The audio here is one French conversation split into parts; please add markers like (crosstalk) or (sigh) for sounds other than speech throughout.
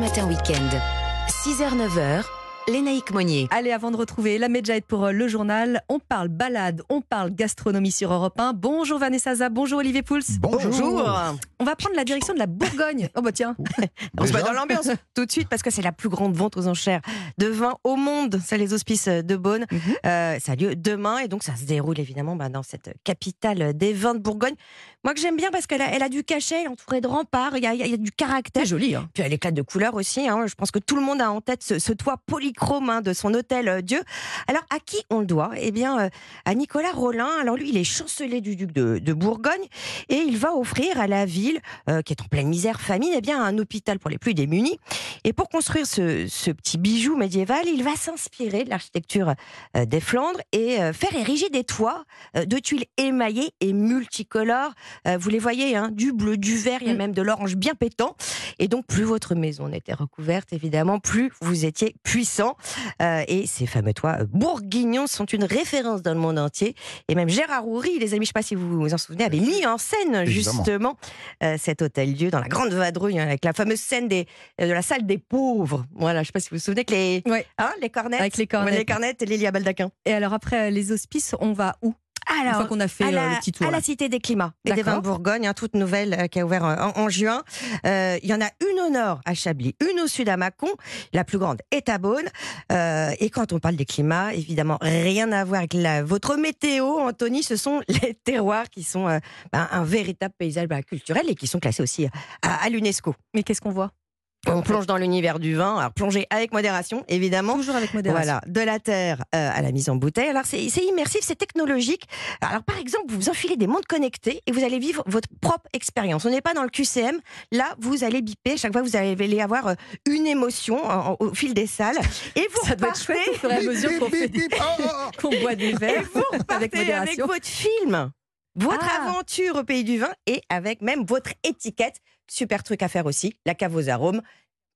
Matin Week-end. 6h-9h, Lénaïque Monnier. Allez, avant de retrouver la Medjahed pour euh, le journal, on parle balade, on parle gastronomie sur Europe 1. Bonjour Vanessa Zah, bonjour Olivier Pouls. Bonjour. On va prendre la direction de la Bourgogne. Oh bah tiens. (laughs) On se met dans l'ambiance (laughs) tout de suite parce que c'est la plus grande vente aux enchères de vin au monde. C'est les hospices de Beaune. Mhm. Euh, ça a lieu demain et donc ça se déroule évidemment bah, dans cette capitale des vins de Bourgogne. Moi que j'aime bien parce qu'elle a, elle a du cachet, elle est entourée de remparts, il y a, il y a du caractère. Joli. Hein. Puis elle éclate de couleurs aussi. hein. Je pense que tout le monde a en tête ce, ce toit polychrome hein, de son hôtel euh, Dieu. Alors à qui on le doit? Eh bien euh, à Nicolas Rollin. Alors lui, il est chancelier du duc de, de Bourgogne et il va offrir à la ville, euh, qui est en pleine misère, famine, eh bien un hôpital pour les plus démunis. Et pour construire ce, ce petit bijou médiéval, il va s'inspirer de l'architecture des Flandres et faire ériger des toits de tuiles émaillées et multicolores. Euh, vous les voyez, hein, du bleu, du vert, il y a Mm. même de l'orange bien pétant. Et donc, plus votre maison était recouverte, évidemment, plus vous étiez puissant. Euh, et ces fameux toits euh, bourguignons sont une référence dans le monde entier. Et même Gérard Houry, les amis, je ne sais pas si vous vous en souvenez, avait mis en scène justement euh, cet hôtel-dieu dans la grande vadrouille, hein, avec la fameuse scène des, de la salle des pauvres. Voilà, je ne sais pas si vous vous souvenez que les, Ouais. hein, les cornettes, Avec les cornettes. les cornettes et Lilia Baldaquin. Et alors après les hospices, on va où? Une Alors, fois qu'on a fait à euh, la, le petit tour. à là. la Cité des Climats et des. Vins de Bourgogne, hein, toute nouvelle euh, qui a ouvert euh, en, en juin. Euh, Il y en a une au nord à Chablis, une au sud à Mâcon. La plus grande est à Beaune. Euh, et quand on parle des climats, évidemment, rien à voir avec la, votre météo, Anthony. Ce sont (laughs) les terroirs qui sont ben, un véritable paysage ben, culturel et qui sont classés aussi à, à l'UNESCO. Mais qu'est-ce qu'on voit? On plonge dans l'univers du vin. Alors, plonger avec modération, évidemment. Toujours avec modération. Voilà, de la terre euh, à la mise en bouteille. Alors c'est immersif, c'est technologique. Alors par exemple, vous enfilez des montres connectées et vous allez vivre votre propre expérience. On n'est pas dans le QCM. Là, vous allez biper. Chaque fois, vous allez avoir euh, une émotion en- en- au fil des salles. Et vous (laughs) Ça doit être chouette au repartez, fur et à mesure qu'on des- boit des et verres vous avec repartez avec, modération. votre film. Votre Ah. aventure au pays du vin et avec même votre étiquette. Super truc à faire aussi, la cave aux arômes.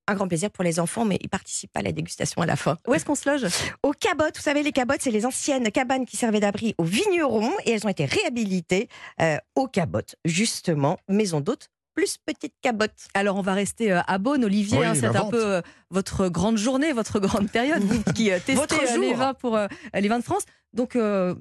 Un grand plaisir pour les enfants, mais ils participent pas à la dégustation à la fin. Où est-ce qu'on se loge? Aux cabottes, vous savez, les cabottes, c'est les anciennes cabanes qui servaient d'abri aux vignerons et elles ont été réhabilitées euh, aux cabottes, justement, maison d'hôtes plus petite cabotte. Alors on va rester euh, à Beaune, Olivier. Oui, hein, c'est un vente. peu euh, votre grande journée, votre grande période qui euh, (laughs) testez Votre euh, les vins pour euh, les vins de France. Donc euh,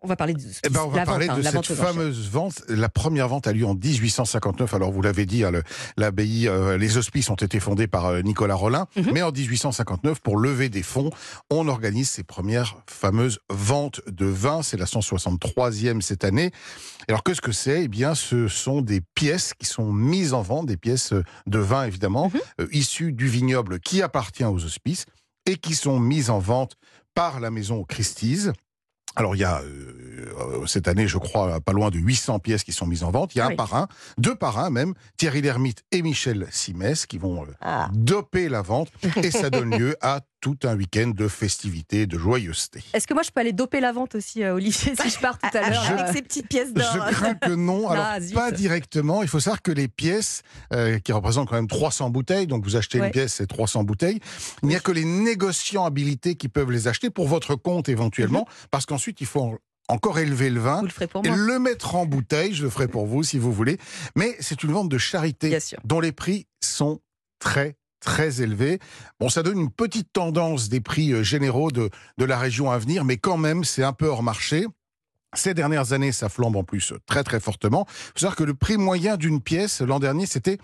on va parler de Eh ben, on va la parler vente, hein, de la cette fameuse vente. La première vente a lieu en 1859. Alors, vous l'avez dit, hein, l'abbaye, euh, les hospices ont été fondés par euh, Nicolas Rollin. Mhm. Mais en 1859, pour lever des fonds, on organise ces premières fameuses ventes de vin. C'est la 163e cette année. Alors, qu'est-ce que c'est? Eh bien, ce sont des pièces qui sont mises en vente, des pièces euh, de vin, évidemment, Mhm. euh, issues du vignoble qui appartient aux hospices et qui sont mises en vente par la maison Christie's. Alors il y a euh, cette année, je crois, pas loin de 800 pièces qui sont mises en vente. Il y a oui. un parrain, deux parrains même, Thierry Lhermitte et Michel Simès, qui vont euh, Ah. doper la vente et ça donne (laughs) lieu à tout un week-end de festivités, de joyeuseté. Est-ce que moi je peux aller doper la vente aussi, euh, Olivier, si je pars tout à l'heure Avec ces petites pièces d'or. Je crains que non. (laughs) Alors, Ah, pas directement. Il faut savoir que les pièces, euh, qui représentent quand même 300 bouteilles, donc vous achetez Ouais. une pièce, c'est 300 bouteilles, il n'y a que les négociants habilités qui peuvent les acheter pour votre compte éventuellement, parce qu'ensuite, il faut en- encore élever le vin Vous le ferez pour et moi. le mettre en bouteille. Je le ferai pour vous si vous voulez. Mais c'est une vente de charité dont les prix sont très très élevés. Bon, ça donne une petite tendance des prix euh, généraux de, de la région à venir, mais quand même, c'est un peu hors marché. Ces dernières années, ça flambe en plus euh, très très fortement. Il faut savoir que le prix moyen d'une pièce l'an dernier, c'était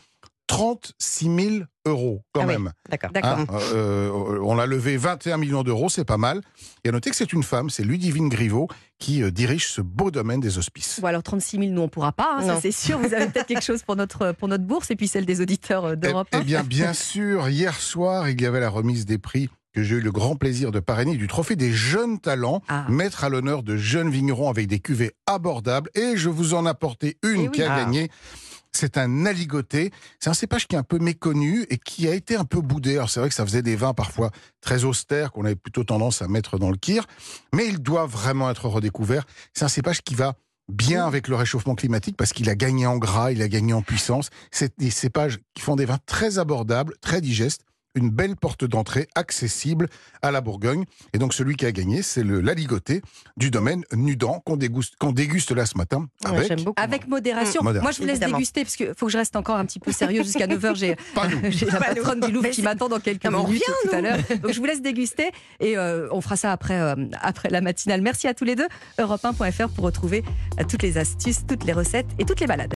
36 000 euros quand Ah même. D'accord. D'accord. Hein, euh, on a levé 21 millions d'euros, c'est pas mal. Et à noter que c'est une femme, c'est Ludivine Griveaux, qui euh, dirige ce beau domaine des hospices. Bon alors 36 000, nous on pourra pas, hein, c'est sûr. Vous avez peut-être quelque chose pour notre pour notre bourse et puis celle des auditeurs euh, Eh, d'Europe. eh 1. bien, bien sûr, hier soir, il y avait la remise des prix que j'ai eu le grand plaisir de parrainer du trophée des jeunes talents, Ah. mettre à l'honneur de jeunes vignerons avec des cuvées abordables. Et je vous en apportais une Eh oui. qui a Ah. gagné. C'est un aligoté. C'est un cépage qui est un peu méconnu et qui a été un peu boudé. Alors c'est vrai que ça faisait des vins parfois très austères qu'on avait plutôt tendance à mettre dans le kir, mais il doit vraiment être redécouvert. C'est un cépage qui va bien avec le réchauffement climatique parce qu'il a gagné en gras, il a gagné en puissance. C'est des cépages qui font des vins très abordables, très digestes. Une belle porte d'entrée accessible à la Bourgogne. Et donc celui qui a gagné, c'est le laligoté du domaine Nudan qu'on déguste, qu'on déguste là ce matin. Ouais, Avec j'aime beaucoup. Avec modération. Mmh. Moi, je vous laisse Évidemment. déguster parce qu'il faut que je reste encore un petit peu sérieux jusqu'à 9h. (laughs) (laughs) J'ai la patronne du Louvre qui m'attend dans quelques Non, minutes revient, tout à nous. l'heure. Donc, je vous laisse déguster et euh, on fera ça après, euh, après la matinale. Merci à tous les deux. Europe1.fr pour retrouver euh, toutes les astuces, toutes les recettes et toutes les balades.